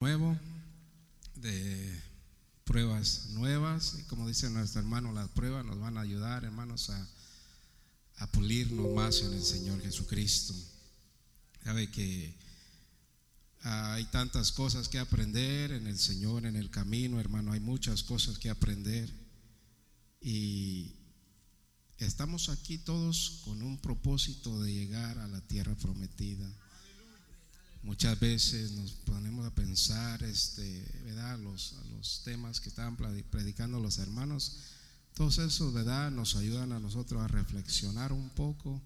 nuevo, de pruebas nuevas. Y como dice nuestro hermano, las pruebas nos van a ayudar, hermanos, a, a pulirnos más en el Señor Jesucristo. Sabe que hay tantas cosas que aprender en el Señor, en el camino, hermano. Hay muchas cosas que aprender. Y estamos aquí todos con un propósito de llegar a la tierra prometida. Muchas veces nos ponemos a pensar, este, ¿verdad? Los, los temas que estaban predicando los hermanos, todos esos, ¿verdad? Nos ayudan a nosotros a reflexionar un poco.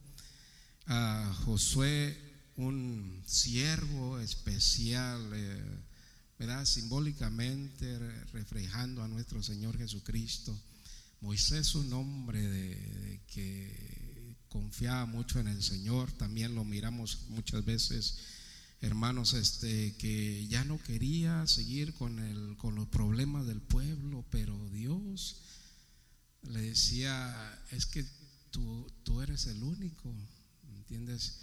A Josué, un siervo especial, eh, ¿verdad? Simbólicamente reflejando a nuestro Señor Jesucristo. Moisés, un hombre de, que confiaba mucho en el Señor, también lo miramos muchas veces hermanos, este, que ya no quería seguir con, el, con los problemas del pueblo, pero Dios le decía, es que tú, tú eres el único, ¿entiendes?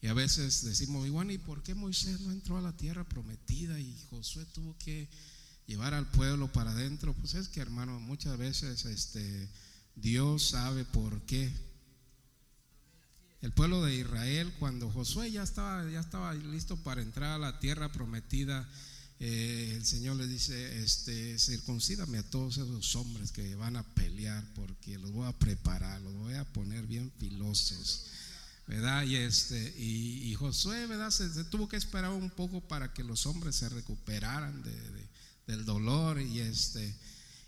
Y a veces decimos, y bueno, ¿y por qué Moisés no entró a la tierra prometida y Josué tuvo que llevar al pueblo para adentro? Pues es que, hermano, muchas veces este, Dios sabe por qué el pueblo de Israel, cuando Josué ya estaba, ya estaba listo para entrar a la tierra prometida, eh, el Señor le dice, este, circuncídame a todos esos hombres que van a pelear, porque los voy a preparar, los voy a poner bien filosos. ¿verdad? Y, este, y, Josué, ¿verdad? Se, tuvo que esperar un poco para que los hombres se recuperaran del dolor y este.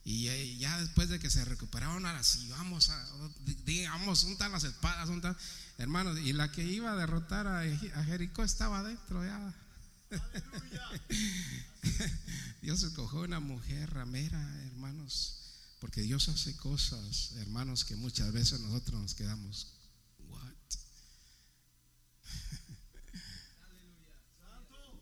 Y eh, ya después de que se recuperaron, ahora sí, vamos a, digamos, juntar las espadas, juntar. Hermanos, y la que iba a derrotar a, Jericó estaba adentro ya. Dios escogió una mujer ramera, hermanos, porque Dios hace cosas, hermanos, que muchas veces nosotros nos quedamos, what?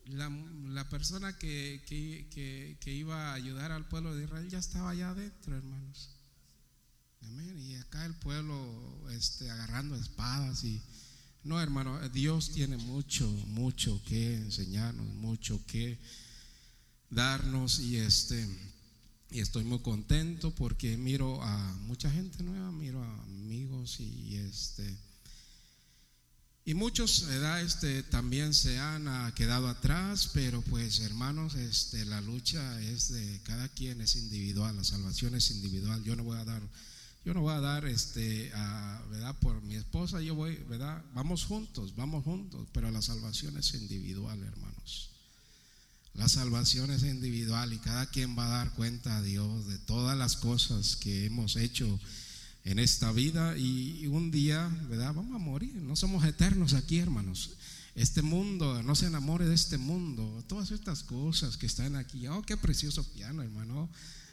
La, la persona que, que, que iba a ayudar al pueblo de Israel ya estaba allá adentro, hermanos. Y acá el pueblo este, agarrando espadas y no, hermano, Dios tiene mucho, mucho que enseñarnos, mucho que darnos y este y estoy muy contento porque miro a mucha gente nueva, miro a amigos y, este y muchos este también se han ah, quedado atrás, pero pues hermanos, este la lucha es de cada quien es individual, la salvación es individual. Yo no voy a dar yo no voy a dar, este, ¿verdad? Por mi esposa, yo voy, ¿verdad? Vamos juntos, vamos juntos, pero la salvación es individual, hermanos. La salvación es individual y cada quien va a dar cuenta a Dios de todas las cosas que hemos hecho en esta vida y un día, ¿verdad? Vamos a morir, no somos eternos aquí, hermanos. Este mundo, no se enamore de este mundo, todas estas cosas que están aquí. Oh, qué precioso piano, hermano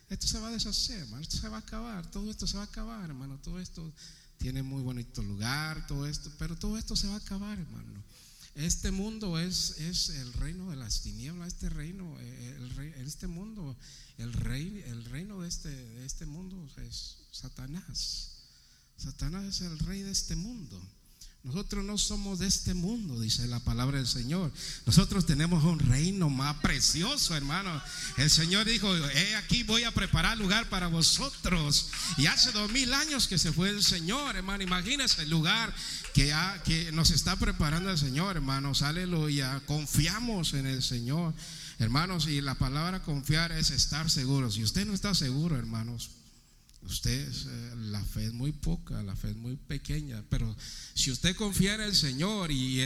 esto se va a deshacer, hermano, esto se va a acabar, todo esto se va a acabar, hermano, todo esto tiene muy bonito lugar, todo esto, pero todo esto se va a acabar, hermano. Este mundo es, es el reino de las tinieblas, este reino, eh, el, este mundo, el, rey, el reino de este, de este mundo es Satanás. Satanás es el rey de este mundo. Nosotros no somos de este mundo, dice la palabra del Señor. Nosotros tenemos un reino más precioso, hermano. El Señor dijo, he aquí voy a preparar lugar para vosotros. Y hace dos mil años que se fue el Señor, hermano. Imagínense el lugar que, nos está preparando el Señor, hermanos. Aleluya. Confiamos en el Señor. Hermanos, y la palabra confiar es estar seguro. Si usted no está seguro, hermanos, Usted, eh, la fe es muy poca, la fe es muy pequeña, pero si usted confía en el Señor y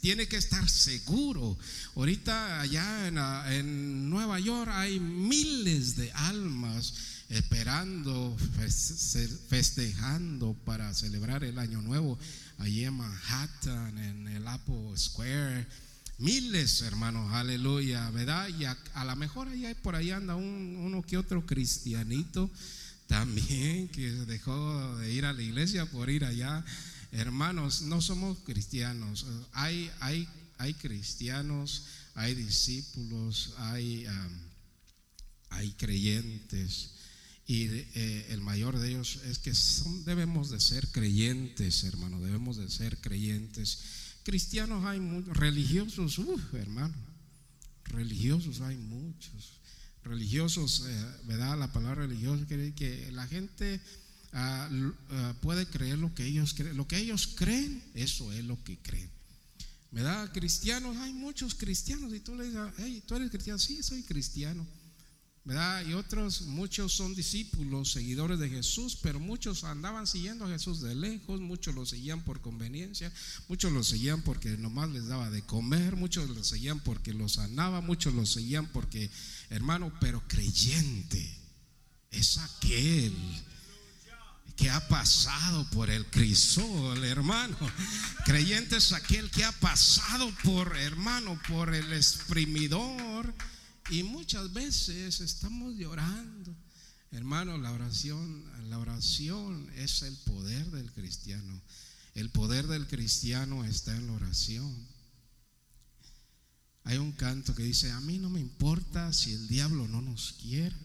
tiene que estar seguro, ahorita allá en, en, Nueva York hay miles de almas esperando, festejando para celebrar el año nuevo, allí en Manhattan, en el Apple Square. Miles, hermanos, aleluya, ¿verdad? Y a, lo mejor ahí por ahí anda un, uno que otro cristianito también que dejó de ir a la iglesia por ir allá. Hermanos, no somos cristianos. Hay, hay, hay cristianos, hay discípulos, hay, hay creyentes. Y eh, el mayor de ellos es que debemos de ser creyentes, hermano, debemos de ser creyentes. Cristianos hay religiosos, hermano, religiosos hay muchos. Religiosos, eh, ¿verdad? La palabra religioso quiere que la gente ah, ah, puede creer lo que ellos creen. Lo que ellos creen, eso es lo que creen. ¿Verdad? Cristianos, hay muchos cristianos. Y tú le dices, hey, ¿tú eres cristiano? Sí, soy cristiano. ¿Verdad? Y otros, muchos son discípulos, seguidores de Jesús, pero muchos andaban siguiendo a Jesús de lejos, muchos lo seguían por conveniencia, muchos lo seguían porque nomás les daba de comer, muchos lo seguían porque lo sanaba, muchos lo seguían porque, hermano, pero creyente es aquel que ha pasado por el crisol, hermano. Creyente es aquel que ha pasado por, hermano, por el exprimidor y muchas veces estamos llorando. Hermano, la oración, la oración es el poder del cristiano. El poder del cristiano está en la oración. Hay un canto que dice, a mí no me importa si el diablo no nos quiere,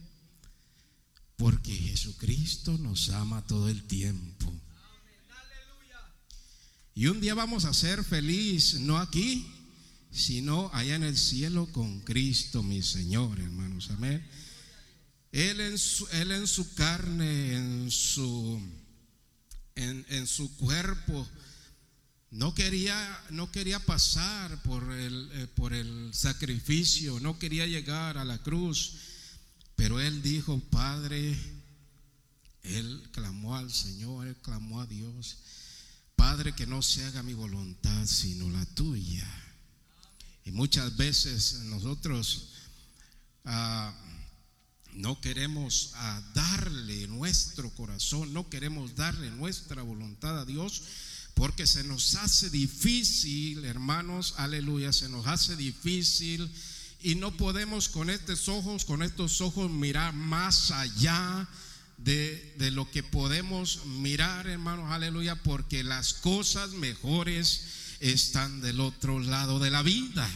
porque Jesucristo nos ama todo el tiempo. Y un día vamos a ser feliz, no aquí, sino allá en el cielo con Cristo mi Señor, hermanos. Amén. Él en su, en su carne, en su, en, su cuerpo, no quería, no quería pasar por el, eh, por el sacrificio, no quería llegar a la cruz, pero él dijo, Padre, él clamó al Señor, él clamó a Dios, Padre, que no se haga mi voluntad, sino la tuya. Y muchas veces nosotros ah, no queremos ah, darle nuestro corazón, no queremos darle nuestra voluntad a Dios, porque se nos hace difícil, hermanos, aleluya, se nos hace difícil y no podemos con estos ojos, con estos ojos mirar más allá de, de, lo que podemos mirar, hermanos, aleluya, porque las cosas mejores están del otro lado de la vida.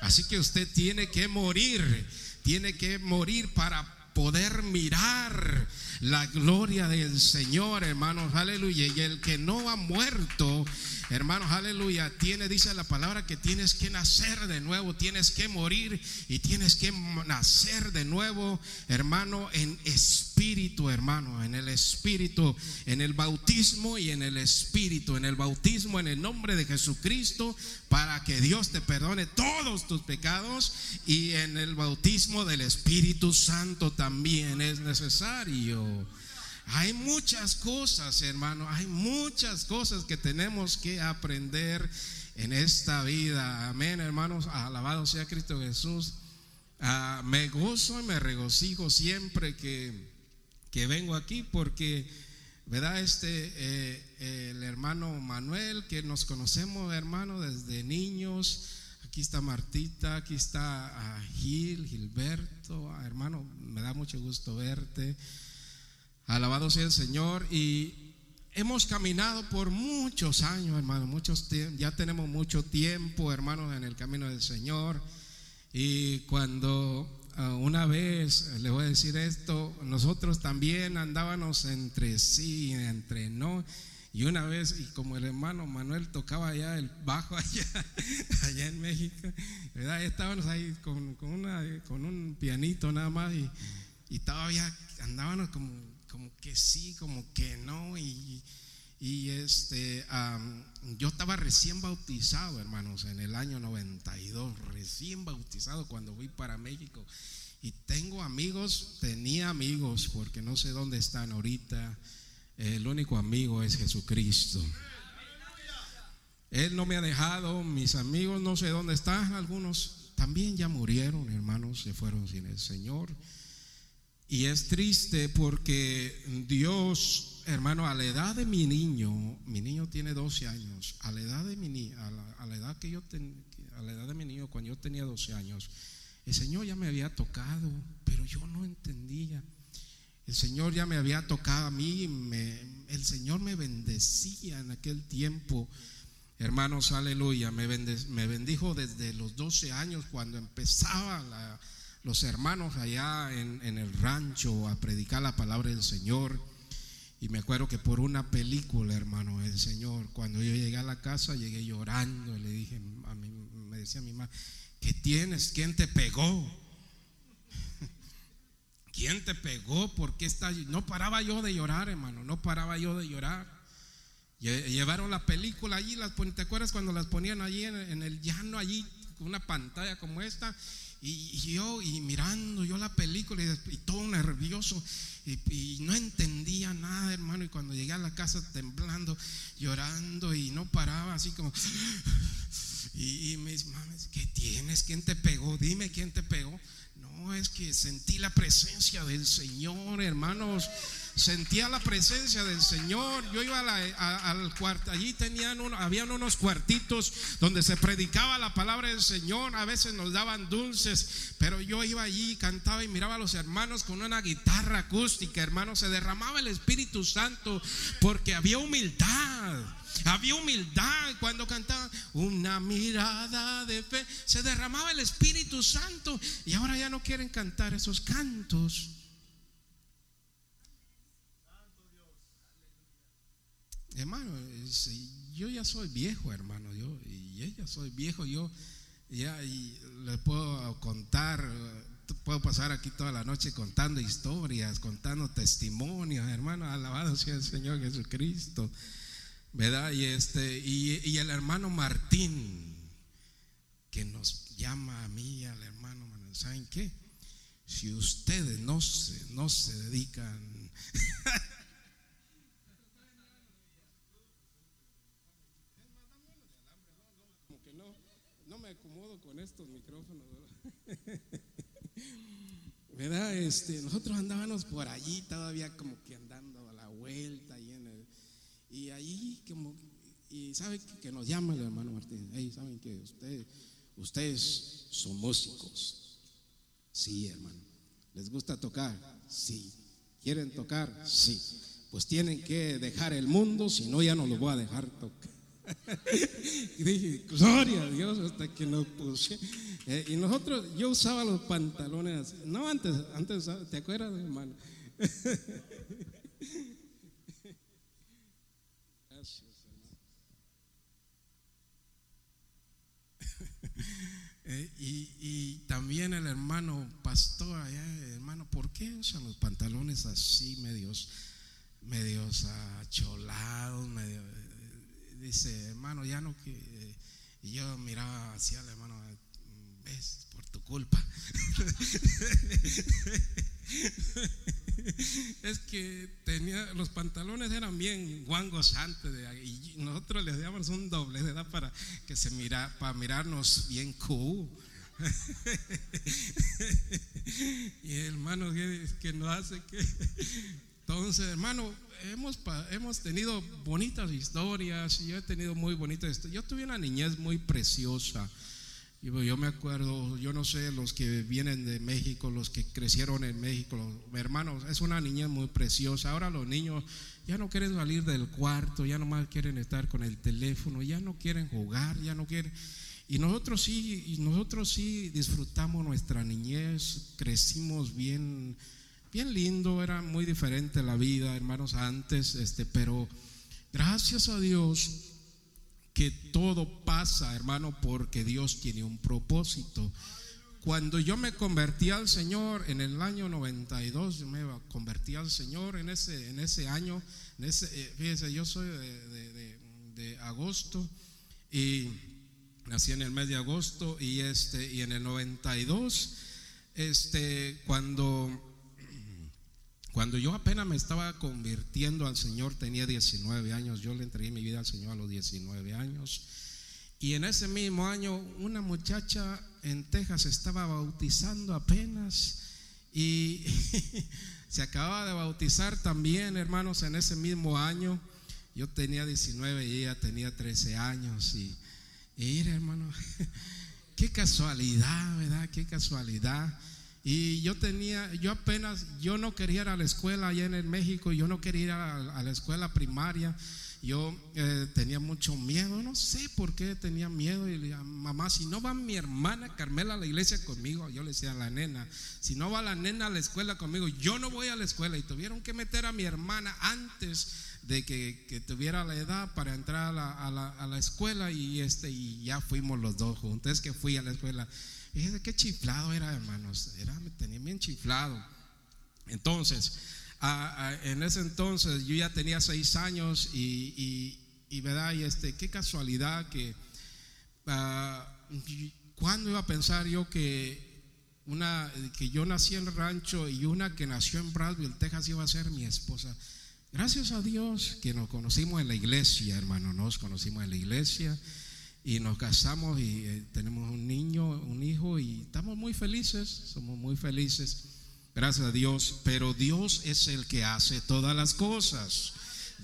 Así que usted tiene que morir, tiene que morir para poder mirar la gloria del Señor, hermanos, aleluya. Y el que no ha muerto, hermanos, aleluya, tiene, dice la palabra, que tienes que nacer de nuevo, tienes que morir y tienes que nacer de nuevo, hermano, en espíritu, hermano, en el espíritu, en el bautismo y en el espíritu, en el bautismo, en el nombre de Jesucristo, para que Dios te perdone todos tus pecados y en el bautismo del Espíritu Santo también es necesario. Hay muchas cosas, hermano, hay muchas cosas que tenemos que aprender en esta vida. Amén, hermanos, alabado sea Cristo Jesús. Ah, me gozo y me regocijo siempre que, que vengo aquí porque ¿verdad? Este, eh, el hermano Manuel, que nos conocemos, hermano, desde niños. Aquí está Martita, aquí está ah, Gil, Gilberto. Ah, hermano, me da mucho gusto verte. Alabado sea el Señor. Y hemos caminado por muchos años, hermano, muchos ya tenemos mucho tiempo, hermanos, en el camino del Señor. Y cuando Ah, una vez, le voy a decir esto, nosotros también andábamos entre sí, entre no. Y una vez, y como el hermano Manuel tocaba allá el bajo allá, allá en México, ¿verdad? Estábamos ahí con, con, una, con un pianito nada más y, y todavía andábamos como, como que sí, como que no. Y, y este, yo estaba recién bautizado, hermanos, en el año 92, recién bautizado cuando fui para México. Y tengo amigos, tenía amigos, porque no sé dónde están ahorita. El único amigo es Jesucristo. Él no me ha dejado, mis amigos no sé dónde están, algunos también ya murieron, hermanos, se fueron sin el Señor. Y es triste porque Dios hermano, a la edad de mi niño, mi niño tiene 12 años, a la edad de mi a la, edad que yo a la edad de mi niño cuando yo tenía 12 años, el Señor ya me había tocado, pero yo no entendía. El Señor ya me había tocado a mí, el Señor me bendecía en aquel tiempo. Hermanos, aleluya, me, me bendijo desde los 12 años cuando empezaba los hermanos allá en, el rancho a predicar la palabra del Señor. Y me acuerdo que por una película, hermano, el Señor, cuando yo llegué a la casa, llegué llorando le dije, a mí, me decía mi mamá, ¿Qué tienes? ¿Quién te pegó? ¿Quién te pegó? ¿Por qué estás? No paraba yo de llorar, hermano, no paraba yo de llorar. Llevaron la película allí, las, ¿te acuerdas cuando las ponían allí en, el llano, allí, con una pantalla como esta? Y, yo, y mirando yo la película y, todo nervioso, y, no entendía nada, hermano. Y cuando llegué a la casa temblando, llorando, y no paraba, así como. Y, mis mames, ¿qué tienes? ¿Quién te pegó? Dime quién te pegó. No, es que sentí la presencia del Señor, hermanos. Sentía la presencia del Señor. Yo iba al cuarto, allí tenían uno, unos cuartitos donde se predicaba la palabra del Señor. A veces nos daban dulces, pero yo iba allí, cantaba y miraba a los hermanos con una guitarra acústica, hermanos. Se derramaba el Espíritu Santo porque había humildad. Había humildad cuando cantaban una mirada de fe. Se derramaba el Espíritu Santo y ahora ya no quieren cantar esos cantos. Hermano, yo ya soy viejo, hermano, yo y ella soy viejo, yo ya y le puedo contar, puedo pasar aquí toda la noche contando historias, contando testimonios, hermano, alabado sea el Señor Jesucristo. ¿verdad? Y, este, y, el hermano Martín, que nos llama a mí, al hermano, ¿saben qué? Si ustedes no se, no se dedican... Como que no, no me acomodo estos micrófonos, ¿verdad? Este, nosotros andábamos por allí todavía como que andando a la vuelta y ahí, como, y sabe que, nos llama el hermano Martín. ¿saben que ustedes, ustedes son músicos? Sí, hermano. ¿Les gusta tocar? Sí. ¿Quieren tocar? Sí. Pues tienen que dejar el mundo, si no, ya no los voy a dejar tocar. y dije, gloria a Dios, hasta que nos puse. Eh, y nosotros, yo usaba los pantalones, no antes, antes, ¿te acuerdas, hermano? Eh, y, también el hermano pastor hermano, ¿por qué usan los pantalones así, medios, medios acholados? Medio, dice, hermano, ya no que. Y yo miraba hacia el hermano, ves, por tu culpa. es que tenía los pantalones eran bien guangos antes de, y nosotros les dábamos un doble de edad para que se mira para mirarnos bien cool. y hermano que nos hace que entonces hermano hemos hemos tenido bonitas historias yo he tenido muy bonitas yo tuve una niñez muy preciosa yo me acuerdo, yo no sé, los que vienen de México, los que crecieron en México, hermanos, es una niña muy preciosa. Ahora los niños ya no quieren salir del cuarto, ya nomás quieren estar con el teléfono, ya no quieren jugar, ya no quieren. Y nosotros sí, y nosotros sí disfrutamos nuestra niñez, crecimos bien, bien lindo, era muy diferente la vida, hermanos, antes, este, pero gracias a Dios que todo pasa, hermano, porque Dios tiene un propósito. Cuando yo me convertí al Señor en el año 92, yo me convertí al Señor en ese, en ese año. En ese, eh, fíjese, yo soy de, de, agosto y nací en el mes de agosto y, este, y en el 92, este, cuando cuando yo apenas me estaba convirtiendo al Señor, tenía 19 años, yo le entregué mi vida al Señor a los 19 años. Y en ese mismo año una muchacha en Texas estaba bautizando apenas y se acababa de bautizar también, hermanos, en ese mismo año. Yo tenía 19 y ella tenía 13 años. Y, y hermano, qué casualidad, ¿verdad? Qué casualidad. Y yo tenía, yo apenas, yo no quería ir a la escuela allá en el México, yo no quería ir a, la escuela primaria. Yo eh, tenía mucho miedo, no sé por qué tenía miedo. Y le decía, mamá, si no va mi hermana Carmela a la iglesia conmigo, yo le decía a la nena, si no va la nena a la escuela conmigo, yo no voy a la escuela. Y tuvieron que meter a mi hermana antes de que, tuviera la edad para entrar a la, a la, escuela y, este, y ya fuimos los dos juntos. Es que fui a la escuela. Fíjese qué chiflado era, hermanos. Era, me tenía bien chiflado. Entonces, en ese entonces yo ya tenía seis años y, y, verdad, y este, qué casualidad que uh, cuando iba a pensar yo que una que yo nací en el rancho y una que nació en Bradville, Texas, iba a ser mi esposa. Gracias a Dios que nos conocimos en la iglesia, hermano, nos conocimos en la iglesia y nos casamos y eh, tenemos un niño, un hijo y estamos muy felices, somos muy felices, gracias a Dios, pero Dios es el que hace todas las cosas.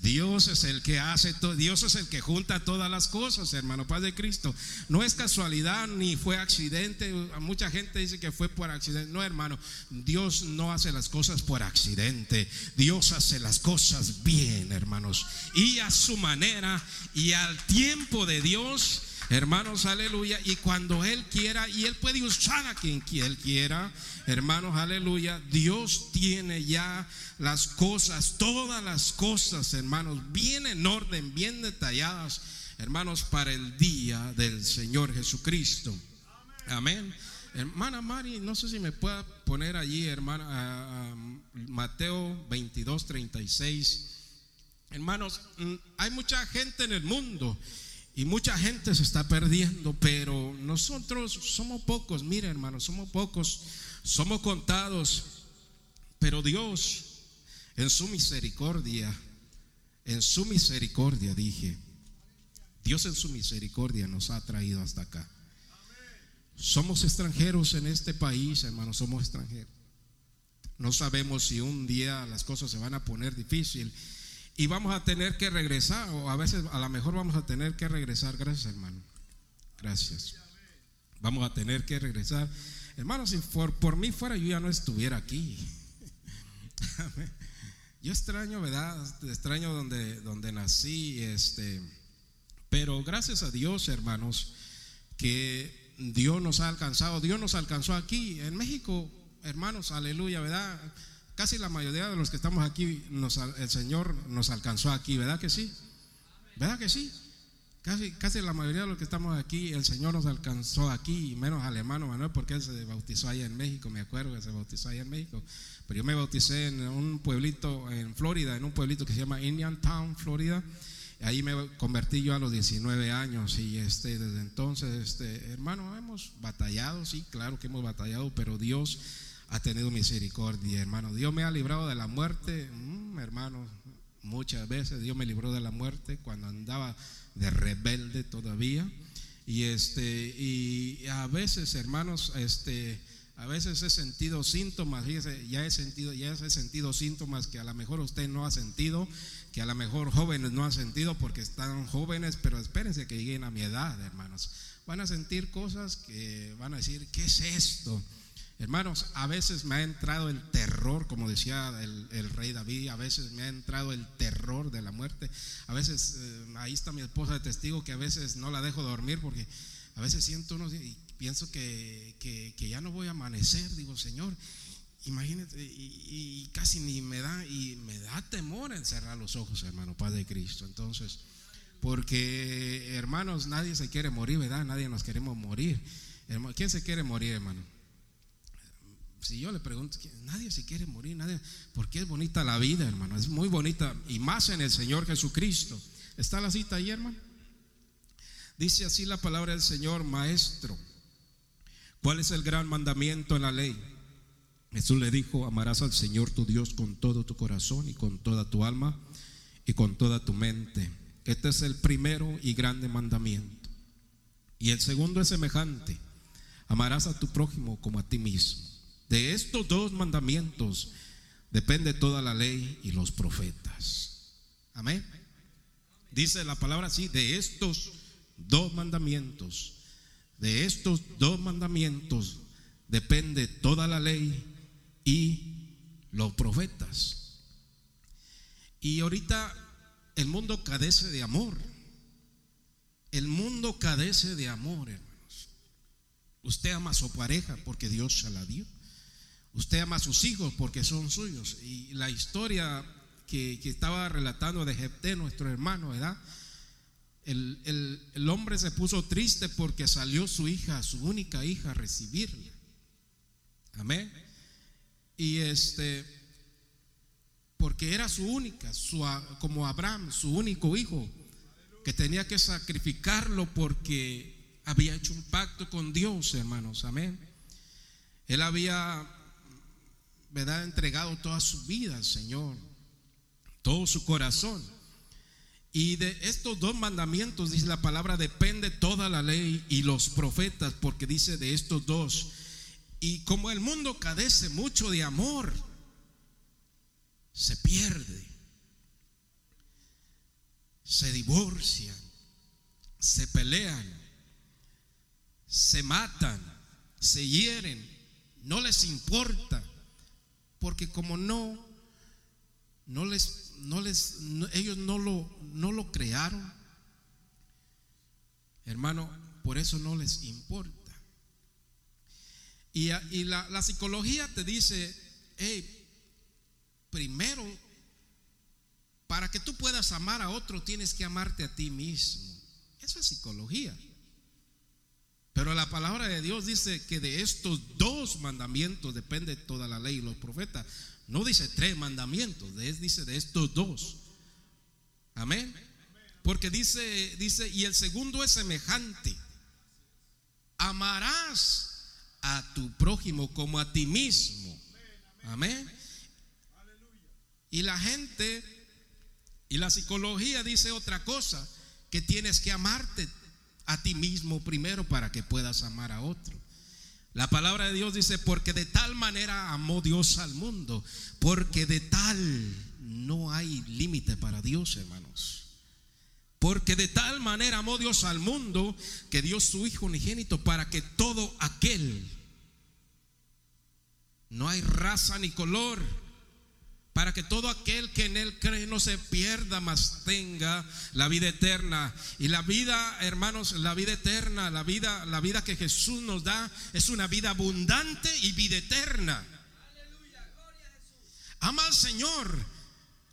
Dios es el que hace todo, Dios es el que junta todas las cosas, hermano, Padre Cristo. No es casualidad ni fue accidente. Mucha gente dice que fue por accidente. No, hermano, Dios no hace las cosas por accidente. Dios hace las cosas bien, hermanos. Y a su manera y al tiempo de Dios Hermanos, aleluya. Y cuando Él quiera, y Él puede usar a quien Él quiera, hermanos, aleluya. Dios tiene ya las cosas, todas las cosas, hermanos, bien en orden, bien detalladas, hermanos, para el día del Señor Jesucristo. Amén. Hermana Mari, no sé si me pueda poner allí, hermana, Mateo 22, 36. Hermanos, mm, hay mucha gente en el mundo y mucha gente se está perdiendo, pero nosotros somos pocos, mire hermanos, somos pocos, somos contados, pero Dios en su misericordia, en su misericordia dije, Dios en su misericordia nos ha traído hasta acá. Somos extranjeros en este país, hermanos, somos extranjeros. No sabemos si un día las cosas se van a poner difícil y vamos a tener que regresar, o a veces a lo mejor vamos a tener que regresar. Gracias, hermano. Gracias. Vamos a tener que regresar. Hermano, si por, por mí fuera, yo ya no estuviera aquí. yo extraño, ¿verdad? Extraño donde, donde nací, este. Pero gracias a Dios, hermanos, que Dios nos ha alcanzado. Dios nos alcanzó aquí en México, hermanos, aleluya, ¿verdad? Casi la mayoría de los que estamos aquí, el Señor nos alcanzó aquí, ¿verdad que sí? ¿Verdad que sí? Casi, casi la mayoría de los que estamos aquí, el Señor nos alcanzó aquí, menos al hermano Manuel, porque él se bautizó allá en México, me acuerdo que se bautizó allá en México. Pero yo me bauticé en un pueblito en Florida, en un pueblito que se llama Indian Town, Florida. Ahí me convertí yo a los 19 años y este, desde entonces, este, hermano, hemos batallado, sí, claro que hemos batallado, pero Dios ha tenido misericordia, hermano. Dios me ha librado de la muerte, mm, hermano, muchas veces Dios me libró de la muerte cuando andaba de rebelde todavía. Y este y a veces, hermanos, este a veces he sentido síntomas, ya he sentido, ya he sentido síntomas que a lo mejor usted no ha sentido, que a lo mejor jóvenes no han sentido porque están jóvenes, pero espérense que lleguen a mi edad, hermanos. Van a sentir cosas que van a decir, ¿qué es esto? Hermanos, a veces me ha entrado el terror, como decía el, rey David, a veces me ha entrado el terror de la muerte. A veces, eh, ahí está mi esposa de testigo, que a veces no la dejo dormir porque a veces siento unos y pienso que, ya no voy a amanecer. Digo, Señor, imagínate, y, casi ni me da, y me da temor encerrar los ojos, hermano, Padre Cristo. Entonces, porque hermanos, nadie se quiere morir, ¿verdad? Nadie nos queremos morir. ¿Quién se quiere morir, hermano? Si yo le pregunto, nadie se quiere morir, nadie, porque es bonita la vida, hermano, es muy bonita y más en el Señor Jesucristo. ¿Está la cita ahí, hermano? Dice así la palabra del Señor, maestro. ¿Cuál es el gran mandamiento en la ley? Jesús le dijo, amarás al Señor tu Dios con todo tu corazón y con toda tu alma y con toda tu mente. Este es el primero y grande mandamiento. Y el segundo es semejante, amarás a tu prójimo como a ti mismo. De estos dos mandamientos depende toda la ley y los profetas. Amén. Dice la palabra así, de estos dos mandamientos, de estos dos mandamientos depende toda la ley y los profetas. Y ahorita el mundo cadece de amor. El mundo cadece de amor, hermanos. Usted ama a su pareja porque Dios se la dio. Usted ama a sus hijos porque son suyos. Y la historia que, estaba relatando de Jepté, nuestro hermano, ¿verdad? El, el, hombre se puso triste porque salió su hija, su única hija, a recibirle. Amén. Y este, porque era su única, su, como Abraham, su único hijo, que tenía que sacrificarlo porque había hecho un pacto con Dios, hermanos. Amén. Él había, ¿verdad?, entregado toda su vida Señor, todo su corazón. Y de estos dos mandamientos, dice la palabra, depende toda la ley y los profetas, porque dice de estos dos. Y como el mundo cadece mucho de amor, se pierde, se divorcian, se pelean, se matan, se hieren, no les importa, porque como no, no les, no les, ellos no lo, no lo crearon, hermano, por eso no les importa. Y, la, psicología te dice, hey, primero, para que tú puedas amar a otro, tienes que amarte a ti mismo. Eso es psicología. Pero la palabra de Dios dice que de estos dos mandamientos depende toda la ley y los profetas. No dice tres mandamientos, dice de estos dos. Amén. Porque dice, dice, y el segundo es semejante. Amarás a tu prójimo como a ti mismo. Amén. Y la gente y la psicología dice otra cosa, que tienes que amarte a ti mismo primero para que puedas amar a otro. La palabra de Dios dice, porque de tal manera amó Dios al mundo, porque de tal no hay límite para Dios, hermanos. Porque de tal manera amó Dios al mundo que dio su Hijo unigénito para que todo aquel, no hay raza ni color, para que todo aquel que en él cree no se pierda, mas tenga la vida eterna. Y la vida, hermanos, la vida eterna, la vida, la vida que Jesús nos da es una vida abundante y vida eterna. Ama al Señor,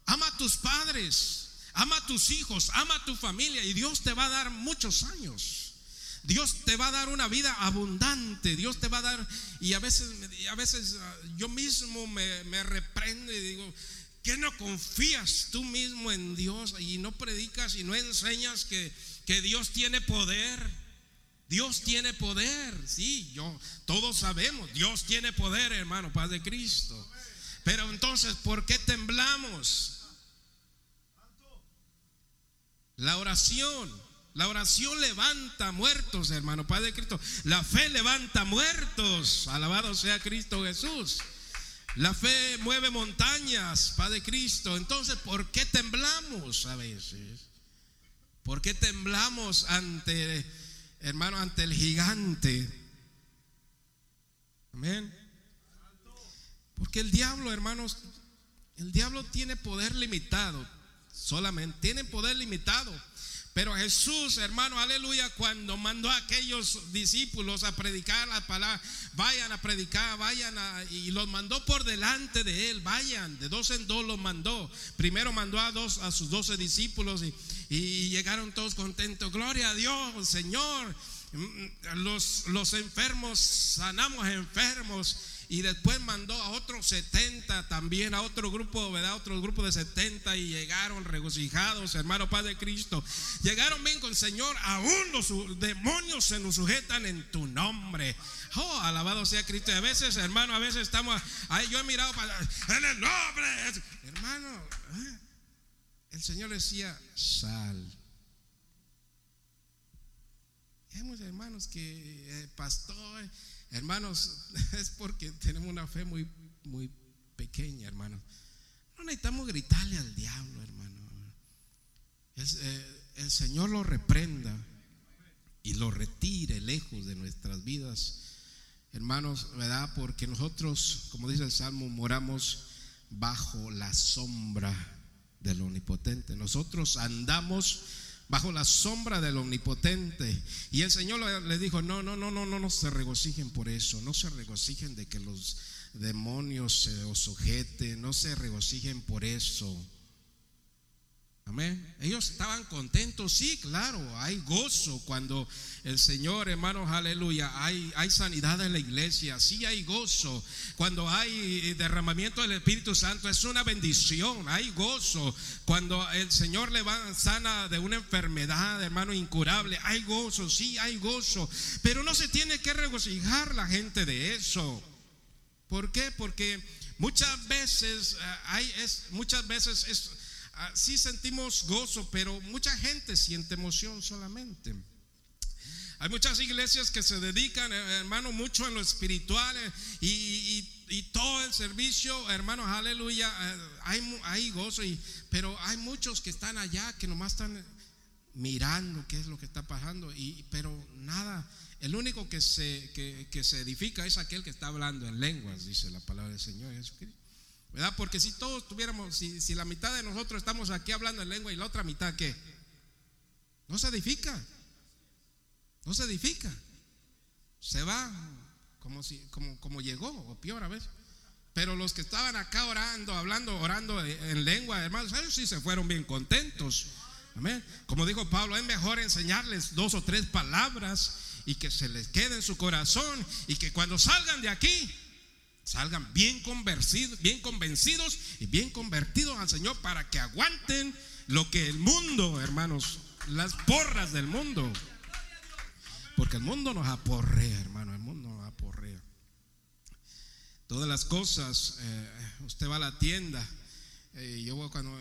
ama a tus padres, ama a tus hijos, ama a tu familia y Dios te va a dar muchos años. Dios te va a dar una vida abundante. Dios te va a dar, y a veces, a veces ah, yo mismo me, me reprendo y digo, ¿qué no confías tú mismo en Dios y no predicas y no enseñas que, que Dios tiene poder? Dios tiene poder, sí, yo, todos sabemos, Dios tiene poder, hermano, Paz de Cristo. Pero entonces, ¿por qué temblamos? La oración la oración levanta muertos, hermano Padre Cristo. La fe levanta muertos. Alabado sea Cristo Jesús. La fe mueve montañas, Padre Cristo. Entonces, ¿por qué temblamos a veces? ¿Por qué temblamos ante, hermano, ante el gigante? Amén. Porque el diablo, hermanos, el diablo tiene poder limitado. Solamente tiene poder limitado. Pero Jesús, hermano, aleluya, cuando mandó a aquellos discípulos a predicar la palabra, vayan a predicar, vayan a, y los mandó por delante de él, vayan, de dos en dos los mandó. Primero mandó a dos, a sus doce discípulos y, y llegaron todos contentos. Gloria a Dios, Señor. Mm, los, los enfermos, sanamos enfermos y después mandó a otros 70 también, a otro grupo, ¿verdad? Otro grupo de 70 y llegaron regocijados, hermano Padre Cristo. Llegaron bien con el Señor, aún los demonios se nos sujetan en tu nombre. Oh, alabado sea Cristo. Y a veces, hermano, a veces estamos, yo he mirado para, en el nombre, hermano, ¿eh? el Señor decía, sal. Hermanos que, eh, pastor, Hermanos, es porque tenemos una fe muy, muy pequeña, hermano. No necesitamos gritarle al diablo, hermano. Eh, el Señor lo reprenda y lo retire lejos de nuestras vidas. hermanos, ¿verdad? Porque nosotros, como dice el Salmo, moramos bajo la sombra del Omnipotente. Nosotros andamos bajo la sombra del Omnipotente. Y el Señor le dijo, no, no, no, no, no, no se regocijen por eso, no se regocijen de que los demonios se os sujeten, no se regocijen por eso. Amén. Ellos estaban contentos, sí, claro, hay gozo cuando el Señor, hermanos, aleluya, hay, hay sanidad en la iglesia, sí hay gozo. Cuando hay derramamiento del Espíritu Santo es una bendición, hay gozo. Cuando el Señor le va sana de una enfermedad, hermano, incurable, hay gozo, sí hay gozo. Pero no se tiene que regocijar la gente de eso. ¿Por qué? Porque muchas veces eh, hay, es, muchas veces es sí sentimos gozo, pero mucha gente siente emoción solamente. Hay muchas iglesias que se dedican, eh, hermano, mucho en lo espiritual eh, y, todo el servicio, hermanos, aleluya, eh, hay, hay gozo, y, pero hay muchos que están allá que nomás están mirando qué es lo que está pasando, y, pero nada, el único que se, que, que se edifica es aquel que está hablando en lenguas, dice la palabra del Señor Jesucristo. ¿Verdad? Porque si todos tuviéramos, si, la mitad de nosotros estamos aquí hablando en lengua y la otra mitad, ¿qué? No se edifica. No se edifica. Se va como, si, como, como llegó, o peor a veces. Pero los que estaban acá orando, hablando, orando en lengua, hermanos, ellos sí se fueron bien contentos. Amén. Como dijo Pablo, es mejor enseñarles dos o tres palabras y que se les quede en su corazón y que cuando salgan de aquí salgan bien convencidos, bien convencidos y bien convertidos al Señor para que aguanten lo que el mundo, hermanos, las porras del mundo. Porque el mundo nos aporrea, hermano, el mundo nos aporrea. Todas las cosas, eh, usted va a la tienda, eh, yo cuando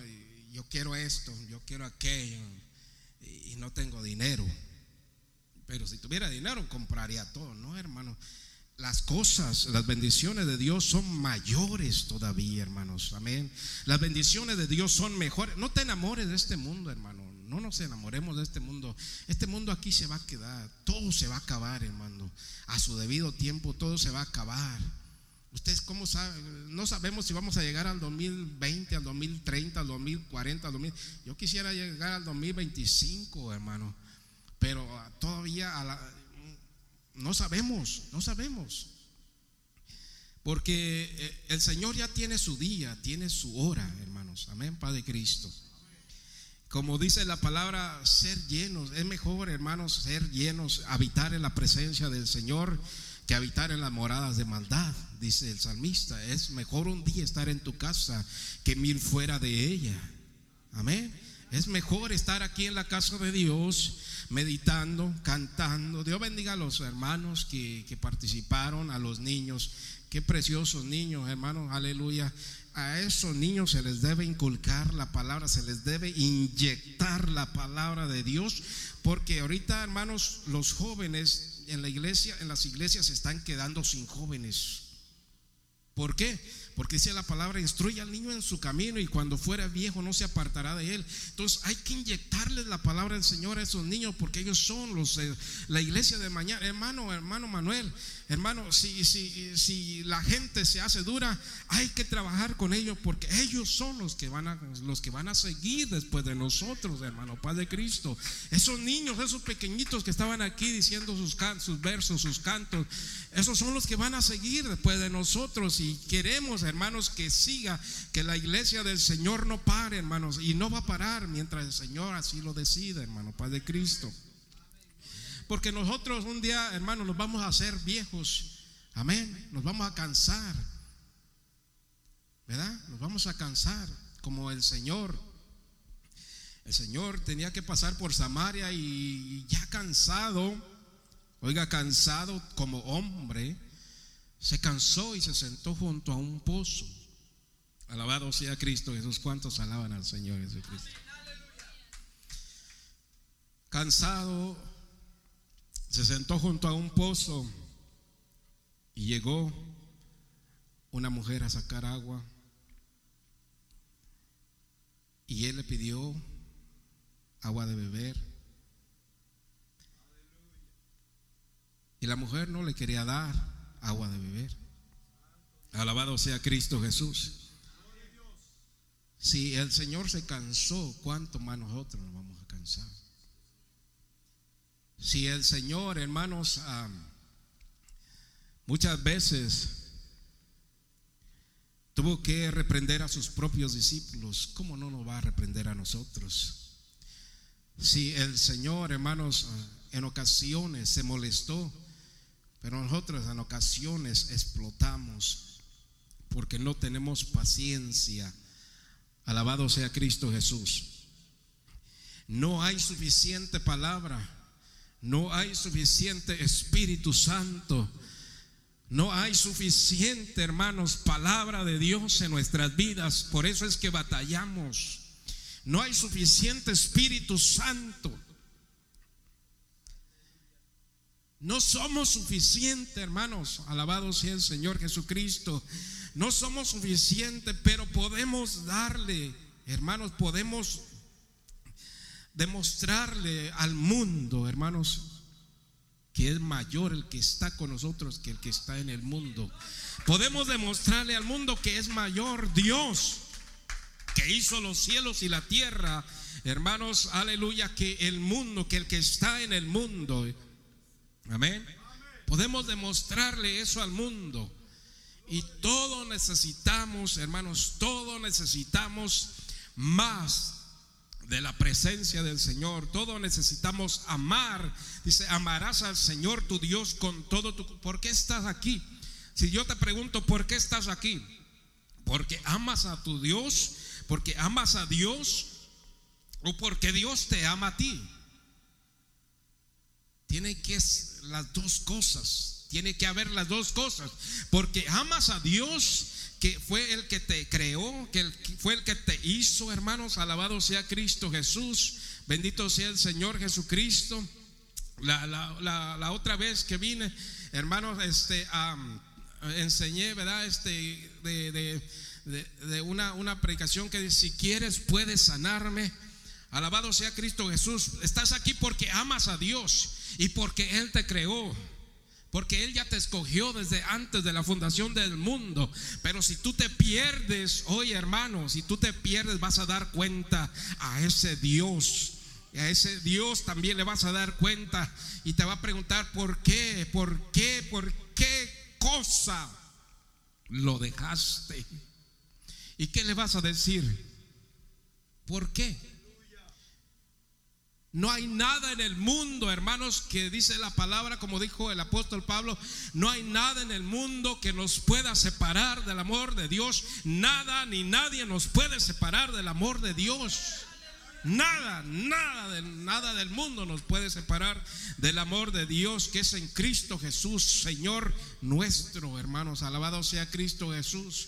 yo quiero esto, yo quiero aquello y no tengo dinero. Pero si tuviera dinero compraría todo, no, hermano las cosas, las bendiciones de Dios son mayores todavía, hermanos. Amén. Las bendiciones de Dios son mejores. No te enamores de este mundo, hermano. No nos enamoremos de este mundo. Este mundo aquí se va a quedar. Todo se va a acabar, hermano. A su debido tiempo todo se va a acabar. Ustedes cómo saben, no sabemos si vamos a llegar al 2020, al 2030, al 2040, al 2000. Yo quisiera llegar al 2025, hermano. Pero todavía a la, no sabemos, no sabemos. Porque eh, el Señor ya tiene su día, tiene su hora, hermanos. Amén, Padre Cristo. Como dice la palabra, ser llenos. Es mejor, hermanos, ser llenos, habitar en la presencia del Señor que habitar en las moradas de maldad, dice el salmista. Es mejor un día estar en tu casa que mil fuera de ella. Amén. Es mejor estar aquí en la casa de Dios meditando, cantando. Dios bendiga a los hermanos que, participaron, a los niños. Qué preciosos niños, hermanos, aleluya. A esos niños se les debe inculcar la palabra, se les debe inyectar la palabra de Dios, porque ahorita, hermanos, los jóvenes en la iglesia, en las iglesias están quedando sin jóvenes. ¿Por qué? Porque dice la palabra, instruye al niño en su camino y cuando fuera viejo no se apartará de él. Entonces hay que inyectarles la palabra del Señor a esos niños porque ellos son los la iglesia de mañana. Hermano, hermano Manuel, hermano, si, si, si la gente se hace dura, hay que trabajar con ellos porque ellos son los que van a, los que van a seguir después de nosotros, hermano, Padre Cristo. Esos niños, esos pequeñitos que estaban aquí diciendo sus, sus versos, sus cantos, esos son los que van a seguir después de nosotros y queremos hermanos, que siga, que la iglesia del Señor no pare, hermanos, y no va a parar mientras el Señor así lo decida, hermano, Padre Cristo. Porque nosotros un día, hermanos, nos vamos a hacer viejos. Amén. Nos vamos a cansar. ¿Verdad? Nos vamos a cansar como el Señor. El Señor tenía que pasar por Samaria y ya cansado, oiga, cansado como hombre, se cansó y se sentó junto a un pozo. Alabado sea Cristo Jesús. ¿Cuántos alaban al Señor Jesucristo? Cansado, se sentó junto a un pozo y llegó una mujer a sacar agua. Y él le pidió agua de beber. Y la mujer no le quería dar agua de beber. Alabado sea Cristo Jesús. Si el Señor se cansó, ¿cuánto más nosotros nos vamos a cansar? Si el Señor, hermanos, muchas veces tuvo que reprender a sus propios discípulos, ¿cómo no nos va a reprender a nosotros? Si el Señor, hermanos, en ocasiones se molestó, pero nosotros en ocasiones explotamos porque no tenemos paciencia. Alabado sea Cristo Jesús. No hay suficiente palabra, no hay suficiente Espíritu Santo no hay suficiente, hermanos, palabra de Dios en nuestras vidas. Por eso es que batallamos. No hay suficiente Espíritu Santo. No somos suficientes, hermanos. Alabado sea el Señor Jesucristo. No somos suficientes, pero podemos darle, hermanos, podemos demostrarle al mundo, hermanos, que es mayor el que está con nosotros que el que está en el mundo. Podemos demostrarle al mundo que es mayor Dios, que hizo los cielos y la tierra, hermanos, aleluya, que el mundo, que el que está en el mundo. Amén. Podemos demostrarle eso al mundo. Y todo necesitamos, hermanos, todo necesitamos más de la presencia del Señor. Todos necesitamos amar. Dice, amarás al Señor tu Dios con todo tu... ¿Por qué estás aquí? Si yo te pregunto, ¿por qué estás aquí? Porque amas a tu Dios, porque amas a Dios o porque Dios te ama a ti. Tiene que ser las dos cosas. Tiene que haber las dos cosas. Porque amas a Dios que fue el que te creó, que fue el que te hizo, hermanos. Alabado sea Cristo Jesús. Bendito sea el Señor Jesucristo. La, otra vez que vine, hermanos, este, enseñé, ¿verdad? Este, de, una, una predicación que dice, si quieres puedes sanarme. Alabado sea Cristo Jesús. Estás aquí porque amas a Dios y porque Él te creó. Porque Él ya te escogió desde antes de la fundación del mundo. Pero si tú te pierdes, oye hermano, si tú te pierdes vas a dar cuenta a ese Dios. Y a ese Dios también le vas a dar cuenta y te va a preguntar por qué, por qué, por qué cosa lo dejaste. ¿Y qué le vas a decir? ¿Por qué? No hay nada en el mundo, hermanos, que dice la palabra, como dijo el apóstol Pablo, no hay nada en el mundo que nos pueda separar del amor de Dios. Nada ni nadie nos puede separar del amor de Dios. Nada, nada, de, nada del mundo nos puede separar del amor de Dios que es en Cristo Jesús, Señor nuestro, hermanos. Alabado sea Cristo Jesús.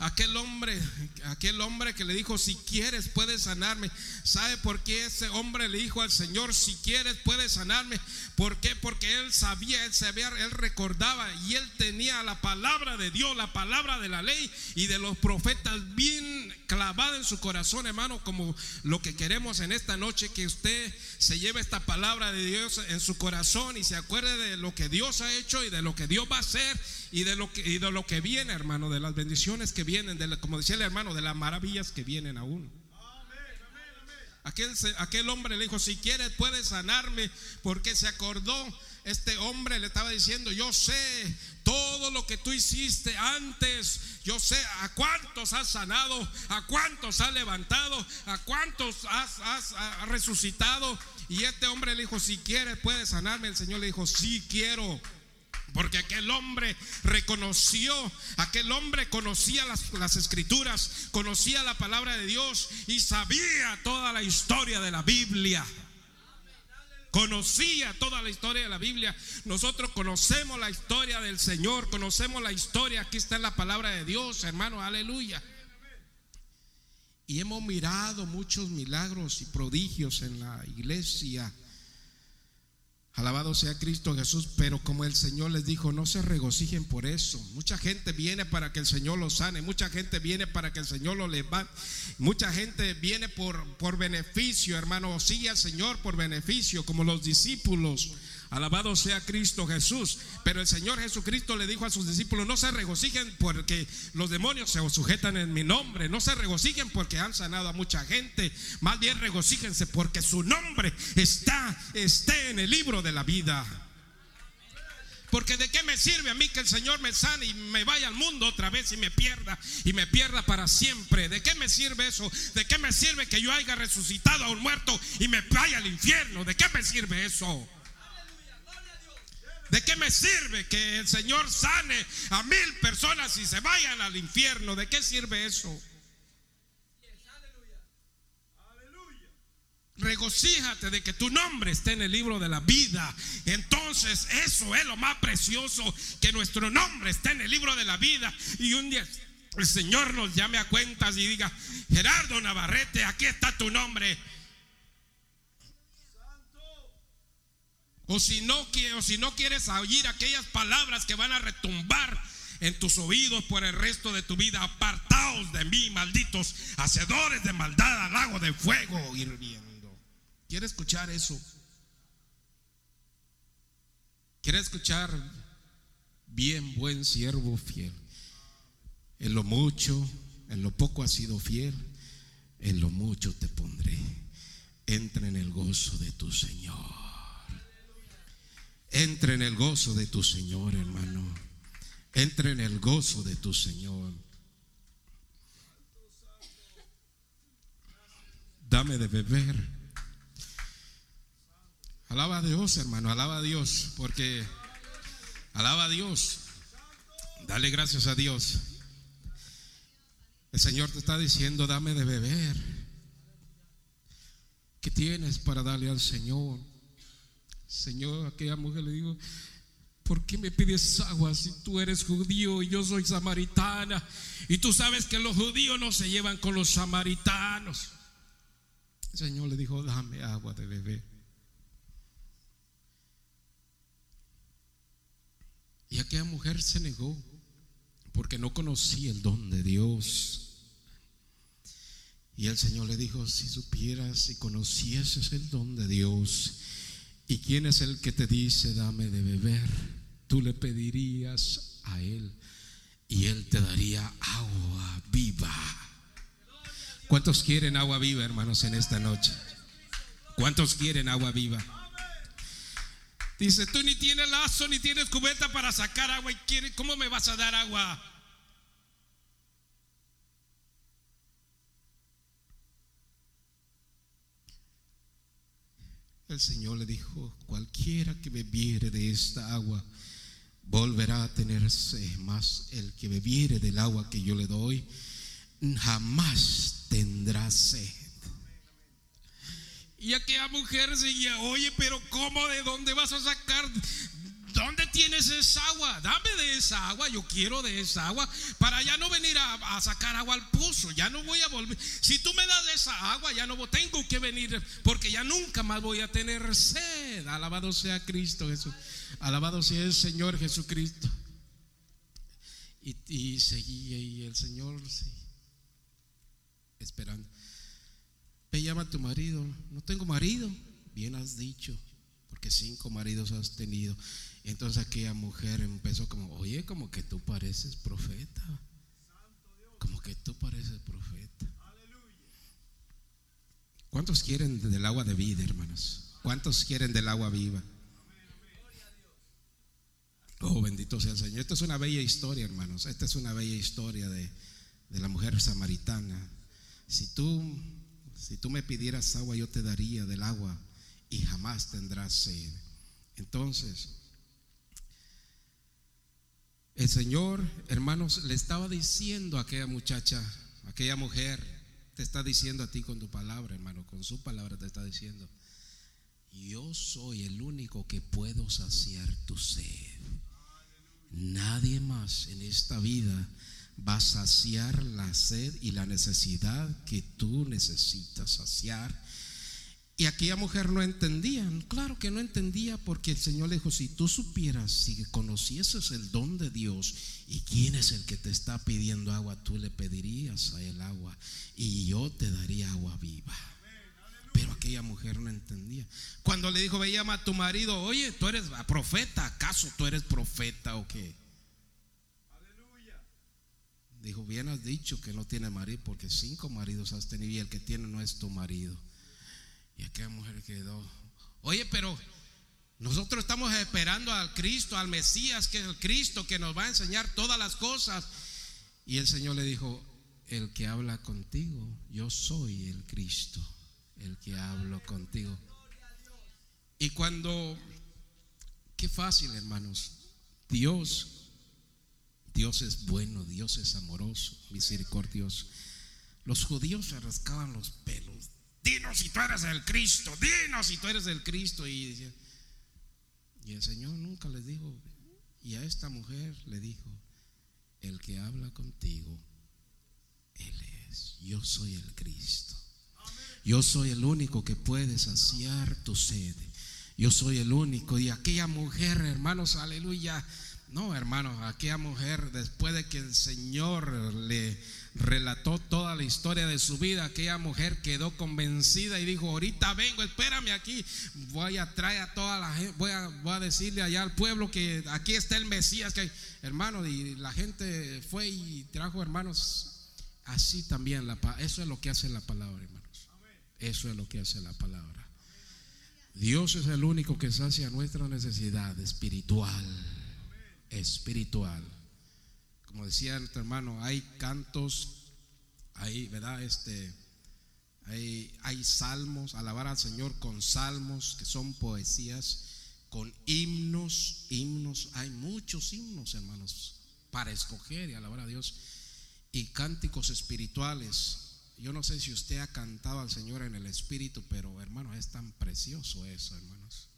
Aquel hombre, aquel hombre que le dijo, si quieres puedes sanarme. ¿Sabe por qué ese hombre le dijo al Señor, si quieres puedes sanarme? ¿Por qué? Porque él sabía, él sabía, él recordaba y él tenía la palabra de Dios, la palabra de la ley y de los profetas bien clavada en su corazón, hermano, como lo que queremos en esta noche, que usted se lleve esta palabra de Dios en su corazón y se acuerde de lo que Dios ha hecho y de lo que Dios va a hacer y de lo que, y de lo que viene, hermano, de las bendiciones que vienen, de como decía el hermano, de las maravillas que vienen aún. Aquel, aquel hombre le dijo, si quieres puedes sanarme, porque se acordó, este hombre le estaba diciendo, yo sé todo lo que tú hiciste antes, yo sé a cuántos has sanado, a cuántos has levantado, a cuántos has, has resucitado. Y este hombre le dijo, si quieres puedes sanarme. El Señor le dijo, sí quiero. Porque aquel hombre reconoció, aquel hombre conocía las, escrituras, conocía la palabra de Dios y sabía toda la historia de la Biblia. Conocía toda la historia de la Biblia. Nosotros conocemos la historia del Señor, conocemos la historia. Aquí está la palabra de Dios, hermano, aleluya. Y hemos mirado muchos milagros y prodigios en la iglesia Alabado sea Cristo Jesús, pero como el Señor les dijo, no se regocijen por eso. Mucha gente viene para que el Señor los sane, mucha gente viene para que el Señor los levante, mucha gente viene por, por beneficio, hermano, sigue al Señor por beneficio, como los discípulos. Alabado sea Cristo Jesús. Pero el Señor Jesucristo le dijo a sus discípulos, no se regocijen porque los demonios se sujetan en mi nombre. No se regocijen porque han sanado a mucha gente. Más bien regocíjense porque su nombre está, esté en el libro de la vida. Porque de qué me sirve a mí que el Señor me sane y me vaya al mundo otra vez y me pierda y me pierda para siempre. ¿De qué me sirve eso? ¿De qué me sirve que yo haya resucitado a un muerto y me vaya al infierno? ¿De qué me sirve eso? ¿De qué me sirve que el Señor sane a mil personas y se vayan al infierno? ¿De qué sirve eso? Regocíjate de que tu nombre esté en el libro de la vida. Entonces eso es lo más precioso, que nuestro nombre esté en el libro de la vida. Y un día el Señor nos llame a cuentas y diga, Gerardo Navarrete, aquí está tu nombre. O si no, quieres oír aquellas palabras que van a retumbar en tus oídos por el resto de tu vida, apartaos de mí, malditos hacedores de maldad al lago de fuego hirviendo. ¿Quiere escuchar eso? ¿Quiere escuchar bien, buen siervo fiel? En lo mucho, en lo poco has sido fiel, en lo mucho te pondré. Entra en el gozo de tu Señor. Entra en el gozo de tu Señor, hermano. Entra en el gozo de tu Señor. Dame de beber Alaba a Dios, hermano, alaba a Dios, porque alaba a Dios. Dale gracias a Dios. El Señor te está diciendo, dame de beber. ¿Qué tienes para darle al Señor? Señor, aquella mujer le digo, ¿por qué me pides agua si tú eres judío y yo soy samaritana? Y tú sabes que los judíos no se llevan con los samaritanos. El Señor le dijo, dame agua de beber. Y aquella mujer se negó porque no conocía el don de Dios. Y el Señor le dijo, si supieras, si conocieses el don de Dios, ¿y quién es el que te dice, dame de beber? Tú le pedirías a Él y Él te daría agua viva. ¿Cuántos quieren agua viva, hermanos, en esta noche? ¿Cuántos quieren agua viva? Dice, tú ni tienes lazo ni tienes cubeta para sacar agua. ¿Y cómo me vas a dar agua? El Señor le dijo, cualquiera que bebiere de esta agua volverá a tener sed, más el que bebiere del agua que yo le doy jamás tendrá sed. Y aquella mujer seguía, oye, pero ¿cómo? ¿De dónde vas a sacar? ¿Dónde tienes esa agua? Dame de esa agua, yo quiero de esa agua, para ya no venir a, sacar agua al pozo, ya no voy a volver. Si tú me das esa agua, ya no tengo que venir, porque ya nunca más voy a tener sed. Alabado sea Cristo Jesús, alabado sea el Señor Jesucristo. Y, seguía y el Señor esperando. Ve, llama a tu marido. No tengo marido. Bien has dicho, porque cinco maridos has tenido. Entonces aquella mujer empezó como, oye, como que tú pareces profeta. Como que tú pareces profeta. ¿Cuántos quieren del agua de vida, hermanos? ¿Cuántos quieren del agua viva? Oh, bendito sea el Señor. Esta es una bella historia, hermanos. Esta es una bella historia de, de la mujer samaritana. Si tú si tú me pidieras agua, yo te daría del agua y jamás tendrás sed. Entonces, el Señor, hermanos, le estaba diciendo a aquella muchacha, a aquella mujer, te está diciendo a ti con tu palabra, hermano, con su palabra te está diciendo, yo soy el único que puedo saciar tu sed. Nadie más en esta vida va a saciar la sed y la necesidad que tú necesitas saciar. Y aquella mujer no entendía, claro que no entendía porque el Señor le dijo, si tú supieras, si conocieses el don de Dios y quién es el que te está pidiendo agua, tú le pedirías a él agua y yo te daría agua viva. Pero aquella mujer no entendía. Cuando le dijo, ve llama a tu marido, oye, tú eres profeta, ¿acaso tú eres profeta o qué? Dijo, bien has dicho que no tiene marido, porque cinco maridos has tenido y el que tiene no es tu marido. Y aquella mujer quedó, oye, pero nosotros estamos esperando al Cristo, al Mesías, que es el Cristo que nos va a enseñar todas las cosas. Y el Señor le dijo, el que habla contigo, yo soy el Cristo, el que hablo contigo. Y cuando, qué fácil hermanos, Dios Dios es bueno, Dios es amoroso, misericordioso. Los judíos se rascaban los pelos. Dinos si tú eres el Cristo, dinos si tú eres el Cristo. Y, y el Señor nunca les dijo, y a esta mujer le dijo, el que habla contigo, Él es, yo soy el Cristo. Yo soy el único que puede saciar tu sed. Yo soy el único. Y aquella mujer, hermanos, aleluya no, hermanos, aquella mujer, después de que el Señor le relató toda la historia de su vida, aquella mujer quedó convencida y dijo, ahorita vengo, espérame aquí, voy a traer a toda la gente, voy a, voy a decirle allá al pueblo que aquí está el Mesías, que hermano, y la gente fue y trajo hermanos, así también, la, eso es lo que hace la palabra, hermanos, eso es lo que hace la palabra. Dios es el único que sacia nuestra necesidad espiritual espiritual. Como decía el hermano, hay cantos, hay, ¿verdad? Este, hay, hay salmos, alabar al Señor con salmos que son poesías, con himnos, himnos, hay muchos himnos, hermanos, para escoger y alabar a Dios, y cánticos espirituales. Yo no sé si usted ha cantado al Señor en el Espíritu, pero hermano, es tan precioso eso, hermanos.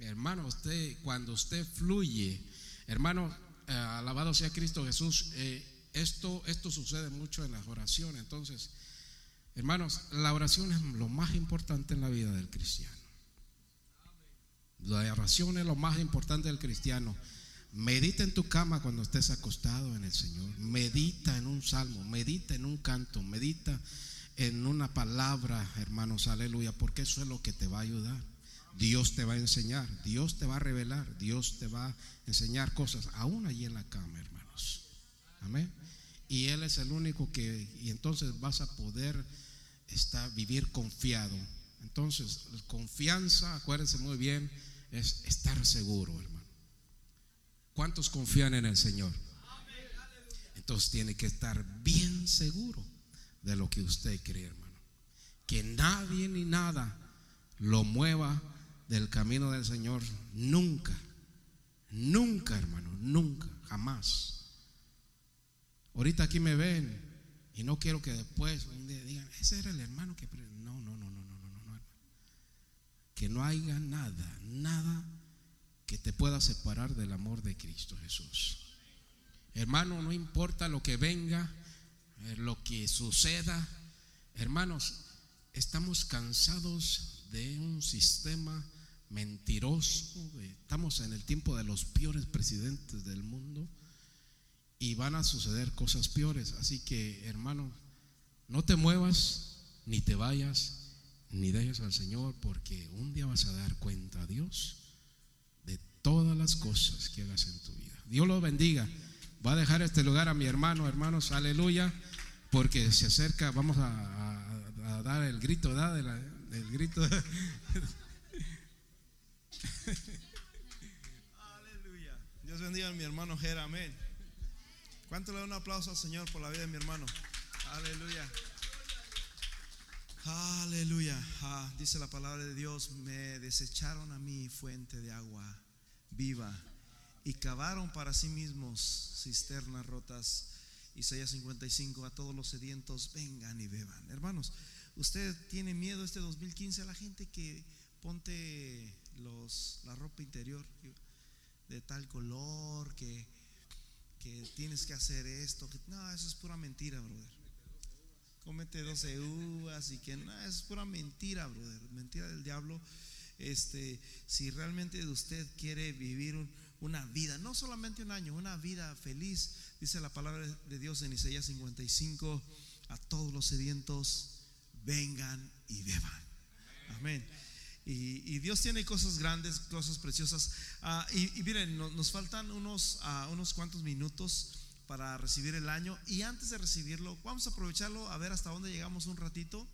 Hermano, usted, cuando usted fluye, hermano, eh, alabado sea Cristo Jesús, eh, esto, esto sucede mucho en las oraciones. Entonces, hermanos, la oración es lo más importante en la vida del cristiano. La oración es lo más importante del cristiano. Medita en tu cama cuando estés acostado en el Señor. Medita en un salmo, medita en un canto, medita en una palabra, hermanos, aleluya, porque eso es lo que te va a ayudar. Dios te va a enseñar, Dios te va a revelar, Dios te va a enseñar cosas, aún allí en la cama, hermanos. Amén. Y Él es el único que, y entonces vas a poder estar, vivir confiado. Entonces, confianza, acuérdense muy bien, es estar seguro, hermano. ¿Cuántos confían en el Señor? Entonces tiene que estar bien seguro de lo que usted cree, hermano. Que nadie ni nada lo mueva del camino del Señor nunca, nunca, hermano, nunca, jamás. Ahorita aquí me ven y no quiero que después un día digan, ese era el hermano que... No, no, no, no, no, no, no, Que no haya nada, nada que te pueda separar del amor de Cristo Jesús. Hermano, no importa lo que venga, eh, lo que suceda. Hermanos, estamos cansados de un sistema mentiroso. Estamos en el tiempo de los peores presidentes del mundo y van a suceder cosas peores. Así que, hermano, no te muevas, ni te vayas, ni dejes al Señor, porque un día vas a dar cuenta a Dios de todas las cosas que hagas en tu vida. Dios lo bendiga. Va a dejar este lugar a mi hermano, hermanos, aleluya, porque se acerca, vamos a, dar el grito, ¿verdad? el grito. Aleluya. Dios bendiga a mi hermano Jera, amén. ¿Cuánto le da un aplauso al Señor por la vida de mi hermano? Aleluya. Aleluya. Ah, dice la palabra de Dios, me desecharon a mí fuente de agua viva y cavaron para sí mismos cisternas rotas. Isaías 55, a todos los sedientos, vengan y beban. Hermanos, ¿usted tiene miedo este 2015 a la gente que ponte los, la ropa interior de tal color, que, que tienes que hacer esto. no, eso es pura mentira, brother. Comete 12 uvas y que no, es pura mentira, brother. Mentira del diablo. Este, si realmente usted quiere vivir una vida, no solamente un año, una vida feliz, dice la palabra de Dios en Isaías 55, a todos los sedientos, vengan y beban. Amén. Y, Dios tiene cosas grandes, cosas preciosas. Ah, y, miren, nos faltan unos, ah, unos cuantos minutos para recibir el año. Y antes de recibirlo, vamos a aprovecharlo a ver hasta dónde llegamos un ratito.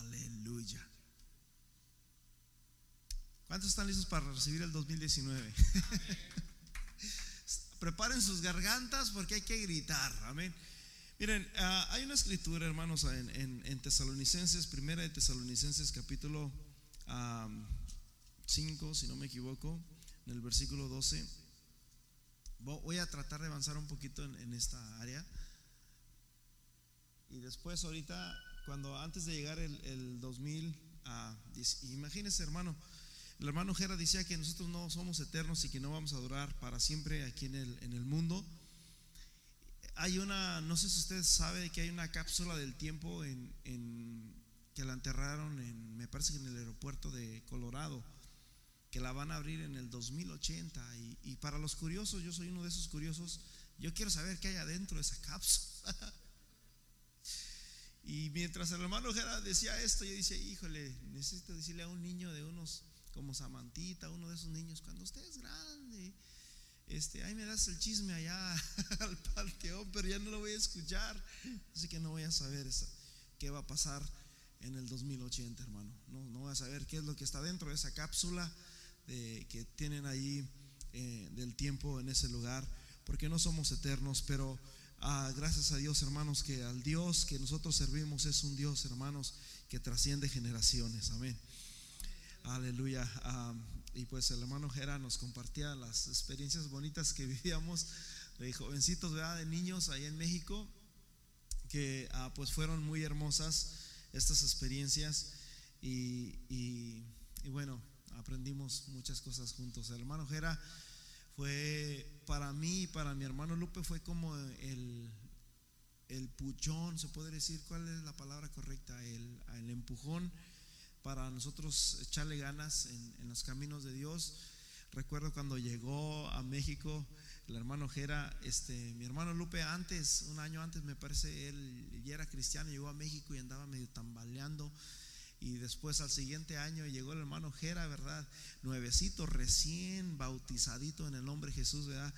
aleluya. ¿Cuántos están listos para recibir el 2019? Preparen sus gargantas porque hay que gritar. Amén. Miren, ah, hay una escritura, hermanos, en, Tesalonicenses, primera de Tesalonicenses, capítulo 5, si no me equivoco, en el versículo 12. Voy a tratar de avanzar un poquito en, esta área. Y después, ahorita, cuando antes de llegar el, el 2000, imagínense, hermano, el hermano Jera decía que nosotros no somos eternos y que no vamos a durar para siempre aquí en el, en el mundo hay una, no sé si usted sabe que hay una cápsula del tiempo en, que la enterraron en, me parece que en el aeropuerto de Colorado, que la van a abrir en el 2080. Y, y para los curiosos, yo soy uno de esos curiosos, yo quiero saber qué hay adentro de esa cápsula. y mientras el hermano Jera decía esto, yo decía, híjole, necesito decirle a un niño de unos como Samantita, uno de esos niños, cuando usted es grande este, ahí me das el chisme allá al panteón, pero ya no lo voy a escuchar. Así que no voy a saber qué va a pasar en el 2080, hermano. No, no voy a saber qué es lo que está dentro de esa cápsula que tienen ahí eh, del tiempo en ese lugar, porque no somos eternos, pero ah, gracias a Dios, hermanos, que al Dios que nosotros servimos es un Dios, hermanos, que trasciende generaciones. Amén. Aleluya. Ah, y pues el hermano Jera nos compartía las experiencias bonitas que vivíamos de jovencitos, ¿verdad? de niños ahí en México, que ah, pues fueron muy hermosas estas experiencias y, y, bueno, aprendimos muchas cosas juntos. El hermano Jera fue para mí, para mi hermano Lupe, fue como el, el puchón, se puede decir cuál es la palabra correcta, el, el empujón para nosotros echarle ganas en, los caminos de Dios. Recuerdo cuando llegó a México el hermano Jera, este, mi hermano Lupe antes, un año antes me parece, él ya era cristiano, llegó a México y andaba medio tambaleando. Y después al siguiente año llegó el hermano Jera, ¿verdad? Nuevecito, recién bautizadito en el nombre de Jesús, ¿verdad?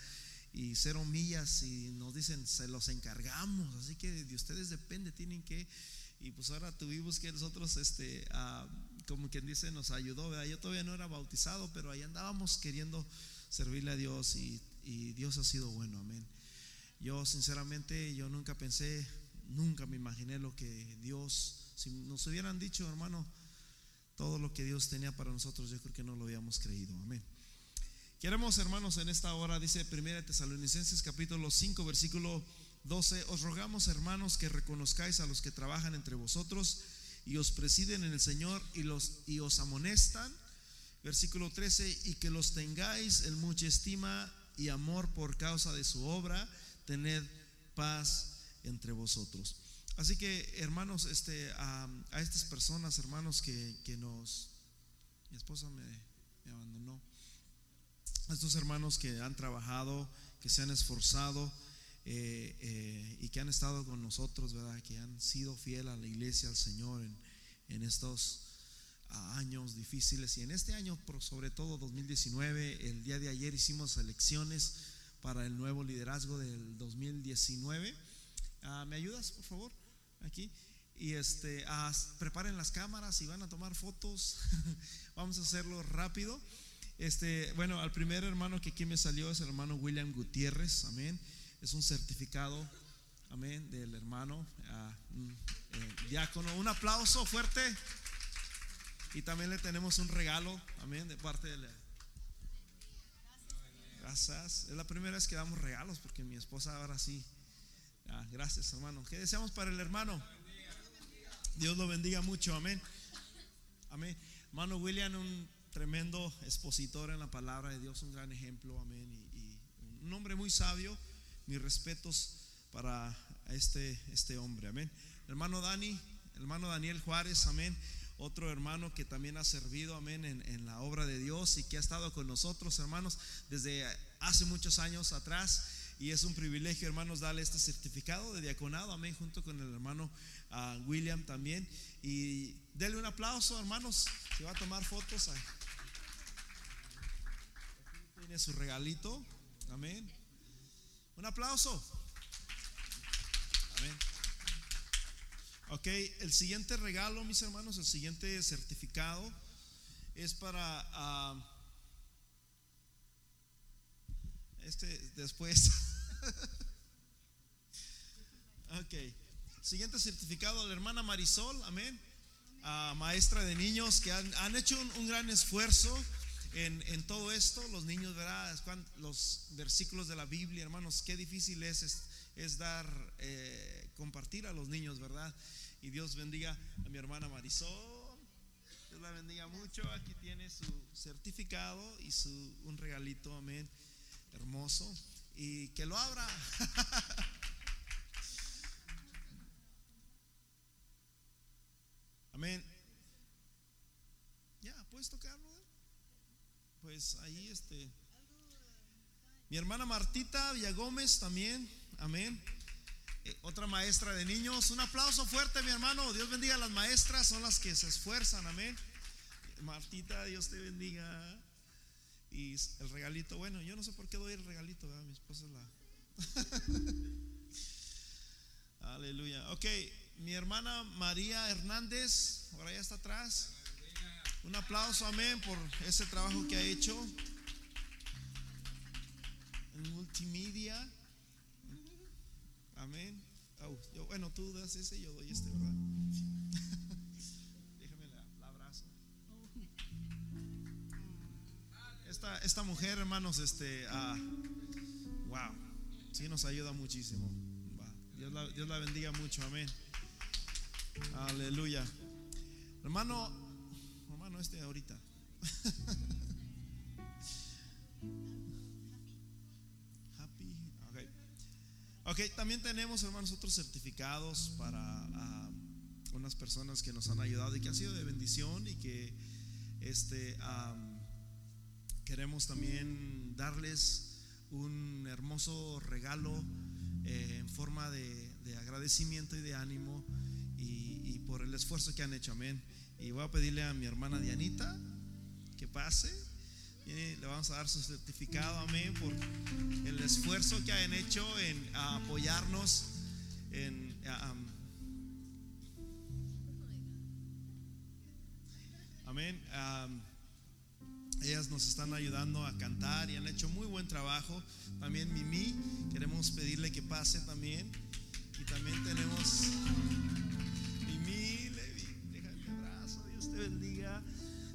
Y cero millas y nos dicen, se los encargamos, así que de ustedes depende, tienen que y pues ahora tuvimos que nosotros, este, como quien dice, nos ayudó. ¿verdad? Yo todavía no era bautizado, pero ahí andábamos queriendo servirle a Dios y, Dios ha sido bueno, amén. Yo sinceramente, yo nunca pensé, nunca me imaginé lo que Dios, si nos hubieran dicho, hermano, todo lo que Dios tenía para nosotros, yo creo que no lo habíamos creído, amén. Queremos, hermanos, en esta hora, dice 1 Tesalonicenses capítulo 5, versículo 12, os rogamos hermanos que reconozcáis a los que trabajan entre vosotros y os presiden en el Señor y, los, y os amonestan. Versículo 13, y que los tengáis en mucha estima y amor por causa de su obra, tened paz entre vosotros. Así que hermanos, este, a, estas personas, hermanos que, que, nos, mi esposa me, me abandonó, a estos hermanos que han trabajado, que se han esforzado, eh, eh, y que han estado con nosotros, ¿verdad? Que han sido fiel a la iglesia, al Señor en, estos años difíciles. Y en este año, sobre todo 2019, el día de ayer hicimos elecciones para el nuevo liderazgo del 2019. Ah, ¿Me ayudas, por favor? Aquí. Y este, ah, preparen las cámaras y van a tomar fotos. Vamos a hacerlo rápido. Este, bueno, al primer hermano que aquí me salió es el hermano William Gutiérrez, amén es un certificado, amén, del hermano eh, diácono. Un aplauso fuerte. Y también le tenemos un regalo, amén, de parte de la... Gracias. Es la primera vez que damos regalos porque mi esposa ahora sí. Ah, gracias, hermano. ¿Qué deseamos para el hermano? Dios lo bendiga mucho, amén. Amén. Hermano William, un tremendo expositor en la palabra de Dios, un gran ejemplo, amén. y un hombre muy sabio mis respetos para este, este hombre, amén. Hermano Dani, hermano Daniel Juárez, amén. Otro hermano que también ha servido, amén, en, la obra de Dios y que ha estado con nosotros, hermanos, desde hace muchos años atrás. y es un privilegio, hermanos, darle este certificado de diaconado, amén, junto con el hermano ah, William también. Y denle un aplauso, hermanos, se va a tomar fotos. Ahí. Tiene su regalito, amén. Un aplauso. Amén. Ok, el siguiente regalo, mis hermanos, el siguiente certificado es para... ah, este después. ok. Siguiente certificado, la hermana Marisol, amén. Ah, maestra de niños que han, han hecho un, un gran esfuerzo en, todo esto. Los niños, ¿verdad? Los versículos de la Biblia, hermanos, qué difícil es, es, es dar, eh, compartir a los niños, ¿verdad? Y Dios bendiga a mi hermana Marisol. Dios la bendiga mucho. Aquí tiene su certificado y su, un regalito, amén. Hermoso. Y que lo abra. Amén. Ya, ¿puedes tocarlo? Pues ahí este. Mi hermana Martita Villagómez también. Amén. Eh, otra maestra de niños. Un aplauso fuerte, mi hermano. Dios bendiga a las maestras, son las que se esfuerzan. Amén. Martita, Dios te bendiga. Y el regalito, bueno, yo no sé por qué doy el regalito, ¿verdad? mi esposa es la. Aleluya. Ok, mi hermana María Hernández, por allá está atrás. Un aplauso, amén, por ese trabajo que ha hecho en multimedia. Amén. Au, yo, bueno, tú das ese, yo doy este, ¿verdad? Déjame la, abrazo. Esta, esta mujer, hermanos, este, ah, wow, sí nos ayuda muchísimo. Dios la, Dios la bendiga mucho, amén. Aleluya. Hermano, hermano, este ahorita. Happy, ok. Ok, también tenemos, hermanos, otros certificados para ah, unas personas que nos han ayudado y que han sido de bendición y que este, queremos también darles un hermoso regalo eh, en forma de, de agradecimiento y de ánimo y, y por el esfuerzo que han hecho, amén. Y voy a pedirle a mi hermana Dianita que pase. Le vamos a dar su certificado, amén, por el esfuerzo que han hecho en apoyarnos amén. am, ellas nos están ayudando a cantar y han hecho muy buen trabajo. También Mimi, queremos pedirle que pase también. Y también tenemos te bendiga.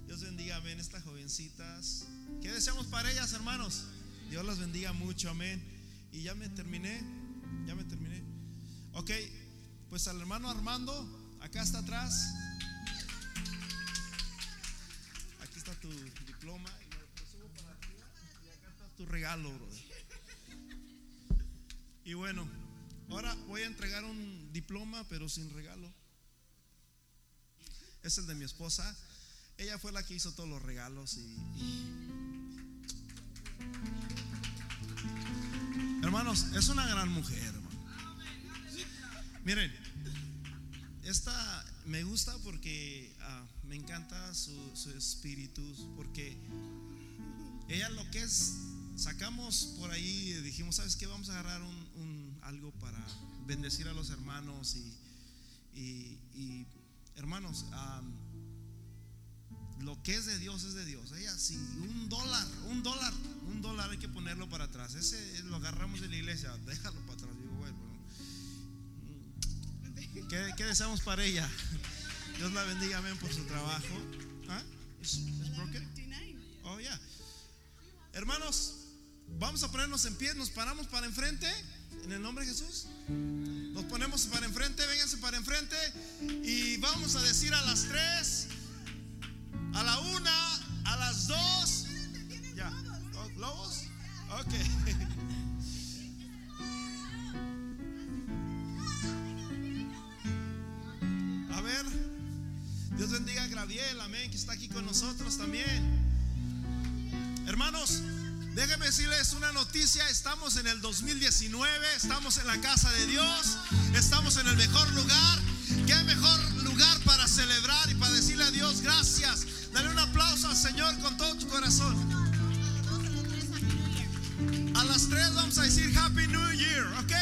Dios bendiga, amén, estas jovencitas. ¿Qué deseamos para ellas, hermanos? Dios las bendiga mucho, amén. Y ya me terminé, ya me terminé. Ok, pues al hermano Armando, acá está atrás. Aquí está tu diploma. Y acá está tu regalo, brother. Y bueno, ahora voy a entregar un diploma, pero sin regalo. Es el de mi esposa. Ella fue la que hizo todos los regalos y, Hermanos, es una gran mujer, hermano. Miren, esta me gusta porque ah, me encanta su, espíritu, porque ella lo que es, sacamos por ahí, dijimos, ¿sabes qué? Vamos a agarrar un, algo para bendecir a los hermanos y, hermanos, lo que es de Dios es de Dios. Ella, si un dólar, un dólar, un dólar hay que ponerlo para atrás. Ese lo agarramos de la iglesia, déjalo para atrás. Digo, bueno, mm, ¿qué, deseamos para ella? Dios la bendiga, amén, por su trabajo. ¿Ah? ¿Es? Oh, ya. Hermanos, vamos a ponernos en pie, nos paramos para enfrente, en el nombre de Jesús. Nos ponemos para enfrente, vénganse para enfrente y vamos a decir a las tres, a la una, a las dos. Ya. ¿Globos? Ok. A ver, Dios bendiga a Graviel, amén, que está aquí con nosotros también. Hermanos, Déjenme decirles una noticia, estamos en el 2019, estamos en la casa de Dios, estamos en el mejor lugar. ¿Qué mejor lugar para celebrar y para decirle a Dios gracias? Dale un aplauso al Señor con todo tu corazón. A las tres vamos a decir Happy New Year, ¿ok?